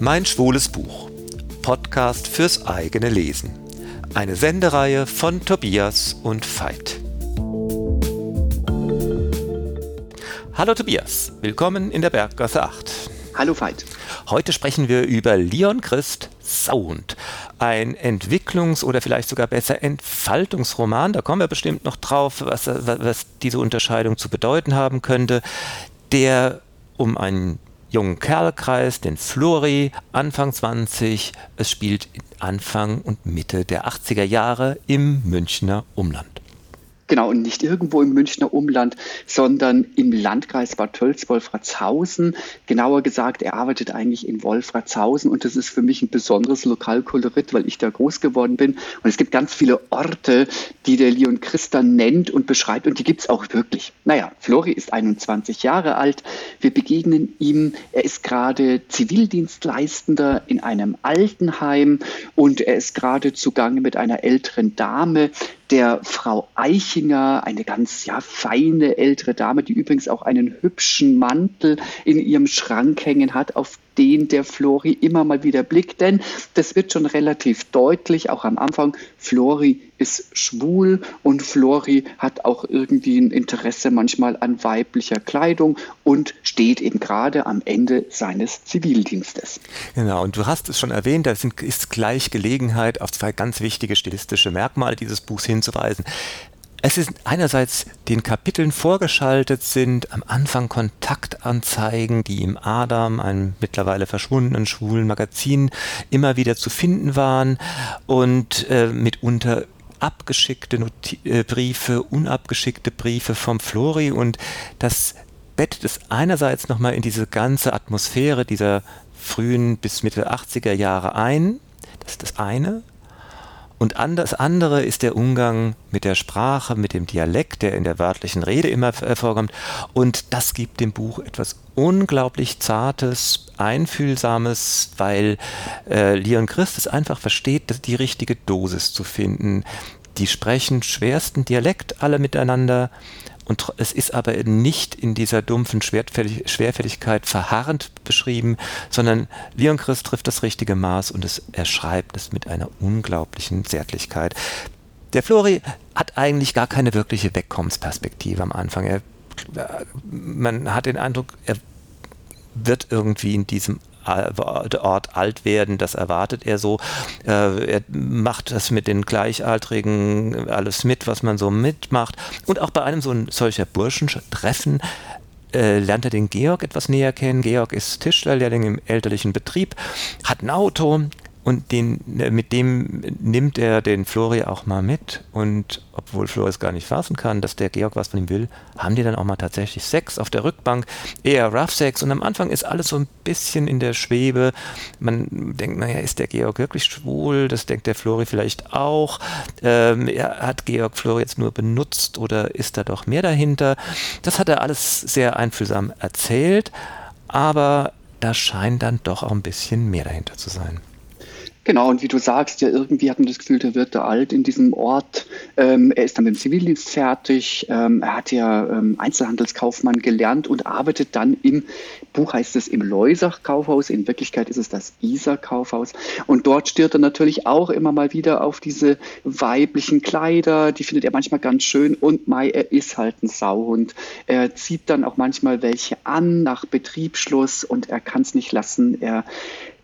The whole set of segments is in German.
Mein schwules Buch. Podcast fürs eigene Lesen. Eine Sendereihe von Tobias und Veit. Hallo Tobias, willkommen in der Berggasse 8. Hallo Veit. Heute sprechen wir über Leon Christ Sound. Ein Entwicklungs- oder vielleicht sogar besser Entfaltungsroman. Da kommen wir bestimmt noch drauf, was, was diese Unterscheidung zu bedeuten haben könnte. Der um einen jungen Kerlkreis, den Flori, Anfang 20. Es spielt Anfang und Mitte der 80er Jahre im Münchner Umland. Genau, und nicht irgendwo im Münchner Umland, sondern im Landkreis Bad Tölz-Wolfratshausen. Genauer gesagt, er arbeitet eigentlich in Wolfratshausen und das ist für mich ein besonderes Lokalkolorit, weil ich da groß geworden bin. Und es gibt ganz viele Orte, die der Leon Christa nennt und beschreibt und die gibt es auch wirklich. Naja, Flori ist 21 Jahre alt. Wir begegnen ihm. Er ist gerade Zivildienstleistender in einem Altenheim und er ist gerade zugange mit einer älteren Dame, der Frau Eichinger, eine ganz ja, feine ältere Dame, die übrigens auch einen hübschen Mantel in ihrem Schrank hängen hat, auf den der Flori immer mal wieder blickt. Denn das wird schon relativ deutlich, auch am Anfang, Flori ist schwul und Flori hat auch irgendwie ein Interesse manchmal an weiblicher Kleidung und steht eben gerade am Ende seines Zivildienstes. Genau, und du hast es schon erwähnt, da ist gleich Gelegenheit, auf zwei ganz wichtige stilistische Merkmale dieses Buchs hinzuweisen. Es ist einerseits den Kapiteln vorgeschaltet sind am Anfang Kontaktanzeigen, die im Adam, einem mittlerweile verschwundenen schwulen Magazin, immer wieder zu finden waren und äh, mitunter abgeschickte Noti äh, Briefe, unabgeschickte Briefe vom Flori und das bettet es einerseits nochmal in diese ganze Atmosphäre dieser frühen bis Mitte 80er Jahre ein. Das ist das eine. Und das andere ist der Umgang mit der Sprache, mit dem Dialekt, der in der wörtlichen Rede immer äh, vorkommt. Und das gibt dem Buch etwas unglaublich Zartes, Einfühlsames, weil äh, Leon Christus einfach versteht, die richtige Dosis zu finden. Die sprechen schwersten Dialekt alle miteinander und es ist aber nicht in dieser dumpfen Schwerfälligkeit verharrend beschrieben, sondern Leon Christ trifft das richtige Maß und es, er schreibt es mit einer unglaublichen Zärtlichkeit. Der Flori hat eigentlich gar keine wirkliche Wegkommensperspektive am Anfang. Er, man hat den Eindruck, er wird irgendwie in diesem Ort alt werden, das erwartet er so. Äh, er macht das mit den Gleichaltrigen alles mit, was man so mitmacht. Und auch bei einem so ein solcher Burschentreffen äh, lernt er den Georg etwas näher kennen. Georg ist Tischlerlehrling im elterlichen Betrieb, hat ein Auto, und den, mit dem nimmt er den Flori auch mal mit. Und obwohl Flori es gar nicht fassen kann, dass der Georg was von ihm will, haben die dann auch mal tatsächlich Sex auf der Rückbank. Eher Rough Sex. Und am Anfang ist alles so ein bisschen in der Schwebe. Man denkt, naja, ist der Georg wirklich schwul? Das denkt der Flori vielleicht auch. Ähm, hat Georg Flori jetzt nur benutzt oder ist da doch mehr dahinter? Das hat er alles sehr einfühlsam erzählt. Aber da scheint dann doch auch ein bisschen mehr dahinter zu sein. Genau, und wie du sagst, ja, irgendwie hat man das Gefühl, der wird da alt in diesem Ort. Ähm, er ist dann mit dem Zivildienst fertig. Ähm, er hat ja ähm, Einzelhandelskaufmann gelernt und arbeitet dann im Buch heißt es im Leusach-Kaufhaus. In Wirklichkeit ist es das Isar-Kaufhaus. Und dort stirbt er natürlich auch immer mal wieder auf diese weiblichen Kleider. Die findet er manchmal ganz schön. Und Mai, er ist halt ein Sauhund. Er zieht dann auch manchmal welche an nach Betriebsschluss und er kann es nicht lassen. Er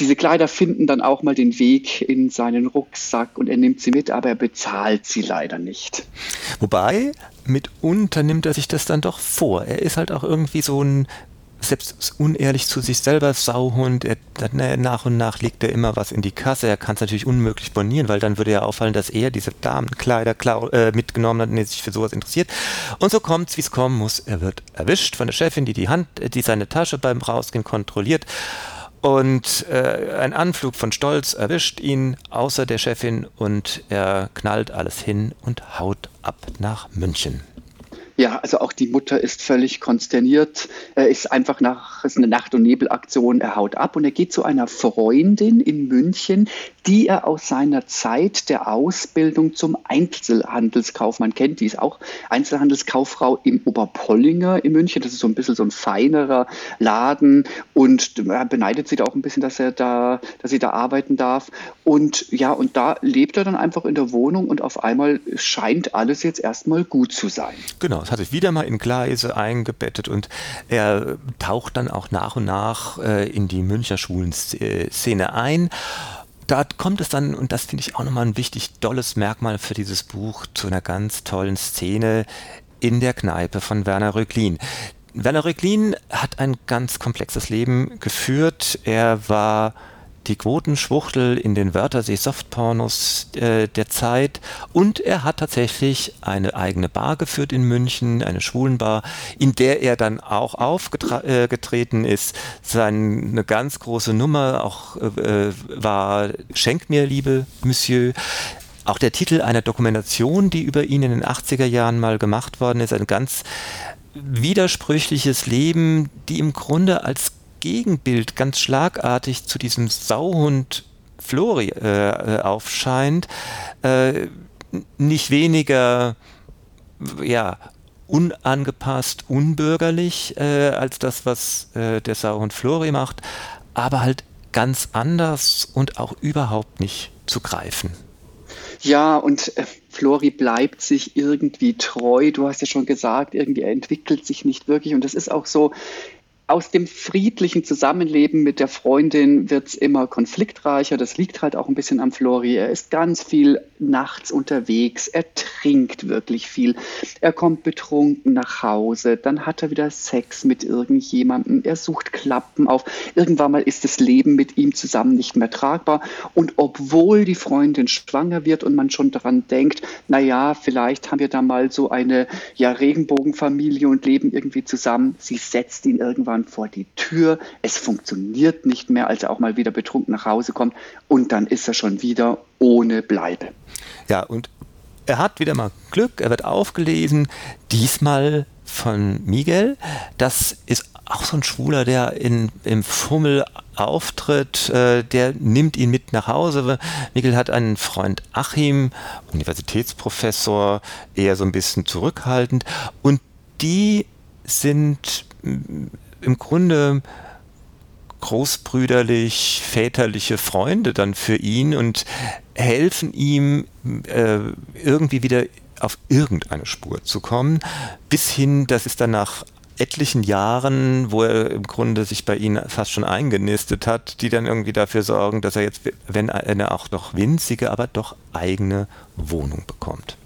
diese Kleider finden dann auch mal den Weg in seinen Rucksack und er nimmt sie mit, aber er bezahlt sie leider nicht. Wobei, mitunter nimmt er sich das dann doch vor. Er ist halt auch irgendwie so ein selbst unehrlich zu sich selber Sauhund. Er, dann, nach und nach legt er immer was in die Kasse. Er kann es natürlich unmöglich bonieren, weil dann würde ja auffallen, dass er diese Damenkleider äh, mitgenommen hat und er sich für sowas interessiert. Und so kommt es, wie es kommen muss. Er wird erwischt von der Chefin, die die Hand, die seine Tasche beim Rausgehen kontrolliert und äh, ein Anflug von Stolz erwischt ihn außer der Chefin und er knallt alles hin und haut ab nach München. Ja, also auch die Mutter ist völlig konsterniert. Er ist einfach nach, ist eine Nacht- und Nebelaktion, er haut ab und er geht zu einer Freundin in München, die er aus seiner Zeit der Ausbildung zum Einzelhandelskaufmann kennt. Die ist auch Einzelhandelskauffrau im Oberpollinger in München. Das ist so ein bisschen so ein feinerer Laden und er beneidet sie da auch ein bisschen, dass er da, dass sie da arbeiten darf. Und ja, und da lebt er dann einfach in der Wohnung und auf einmal scheint alles jetzt erstmal gut zu sein. Genau, es hat sich wieder mal in Gleise eingebettet und er taucht dann auch nach und nach äh, in die Münchner Schulenszene ein da kommt es dann, und das finde ich auch nochmal ein wichtig dolles Merkmal für dieses Buch, zu einer ganz tollen Szene in der Kneipe von Werner Röcklin. Werner Röcklin hat ein ganz komplexes Leben geführt. Er war die Quotenschwuchtel in den Wörthersee-Softpornos äh, der Zeit und er hat tatsächlich eine eigene Bar geführt in München, eine Schwulenbar, in der er dann auch aufgetreten äh, ist. Seine ganz große Nummer auch äh, war Schenk mir, liebe Monsieur. Auch der Titel einer Dokumentation, die über ihn in den 80er Jahren mal gemacht worden ist, ein ganz widersprüchliches Leben, die im Grunde als Gegenbild ganz schlagartig zu diesem Sauhund Flori äh, äh, aufscheint, äh, nicht weniger ja, unangepasst, unbürgerlich äh, als das, was äh, der Sauhund Flori macht, aber halt ganz anders und auch überhaupt nicht zu greifen. Ja, und äh, Flori bleibt sich irgendwie treu. Du hast ja schon gesagt, irgendwie er entwickelt sich nicht wirklich. Und das ist auch so, aus dem friedlichen Zusammenleben mit der Freundin wird es immer konfliktreicher. Das liegt halt auch ein bisschen am Flori. Er ist ganz viel nachts unterwegs. Er trinkt wirklich viel. Er kommt betrunken nach Hause. Dann hat er wieder Sex mit irgendjemandem. Er sucht Klappen auf. Irgendwann mal ist das Leben mit ihm zusammen nicht mehr tragbar. Und obwohl die Freundin schwanger wird und man schon daran denkt, naja, vielleicht haben wir da mal so eine ja, Regenbogenfamilie und leben irgendwie zusammen, sie setzt ihn irgendwann jemand vor die Tür, es funktioniert nicht mehr, als er auch mal wieder betrunken nach Hause kommt und dann ist er schon wieder ohne Bleibe. Ja, und er hat wieder mal Glück, er wird aufgelesen, diesmal von Miguel. Das ist auch so ein Schwuler, der in, im Fummel auftritt, äh, der nimmt ihn mit nach Hause. Miguel hat einen Freund Achim, Universitätsprofessor, eher so ein bisschen zurückhaltend und die sind im Grunde großbrüderlich väterliche Freunde dann für ihn und helfen ihm äh, irgendwie wieder auf irgendeine Spur zu kommen, bis hin, das ist dann nach etlichen Jahren, wo er im Grunde sich bei ihnen fast schon eingenistet hat, die dann irgendwie dafür sorgen, dass er jetzt, wenn er auch noch winzige, aber doch eigene Wohnung bekommt.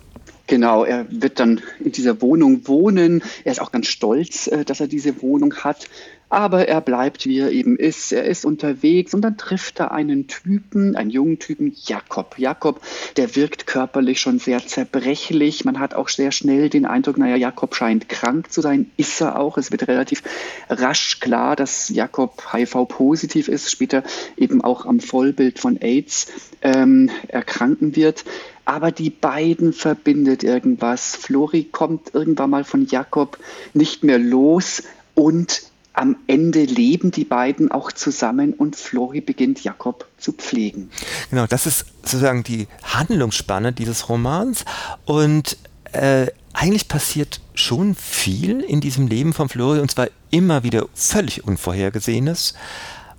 Genau, er wird dann in dieser Wohnung wohnen. Er ist auch ganz stolz, äh, dass er diese Wohnung hat. Aber er bleibt, wie er eben ist. Er ist unterwegs und dann trifft er einen Typen, einen jungen Typen, Jakob. Jakob, der wirkt körperlich schon sehr zerbrechlich. Man hat auch sehr schnell den Eindruck, naja, Jakob scheint krank zu sein. Ist er auch. Es wird relativ rasch klar, dass Jakob HIV-positiv ist, später eben auch am Vollbild von AIDS ähm, erkranken wird. Aber die beiden verbindet irgendwas. Flori kommt irgendwann mal von Jakob nicht mehr los und am Ende leben die beiden auch zusammen und Flori beginnt Jakob zu pflegen. Genau, das ist sozusagen die Handlungsspanne dieses Romans und äh, eigentlich passiert schon viel in diesem Leben von Flori und zwar immer wieder völlig Unvorhergesehenes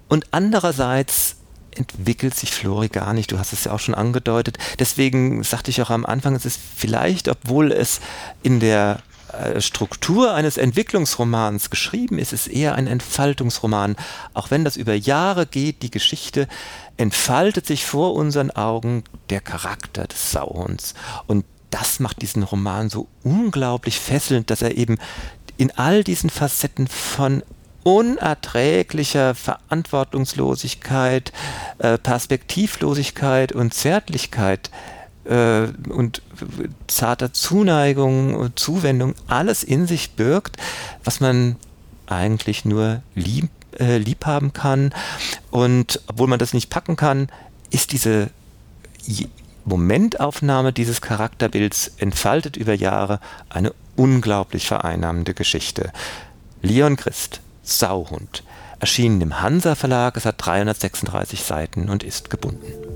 und andererseits entwickelt sich Flori gar nicht. Du hast es ja auch schon angedeutet. Deswegen sagte ich auch am Anfang, es ist vielleicht, obwohl es in der äh, Struktur eines Entwicklungsromans geschrieben ist, ist eher ein Entfaltungsroman. Auch wenn das über Jahre geht, die Geschichte entfaltet sich vor unseren Augen der Charakter des Sauhunds. Und das macht diesen Roman so unglaublich fesselnd, dass er eben in all diesen Facetten von unerträglicher Verantwortungslosigkeit, äh, Perspektivlosigkeit und Zärtlichkeit äh, und zarter Zuneigung und Zuwendung alles in sich birgt, was man eigentlich nur lieb, äh, lieb haben kann. Und obwohl man das nicht packen kann, ist diese Momentaufnahme dieses Charakterbilds entfaltet über Jahre eine unglaublich vereinnahmende Geschichte. Leon Christ, Sauhund, erschienen im Hansa Verlag, es hat 336 Seiten und ist gebunden.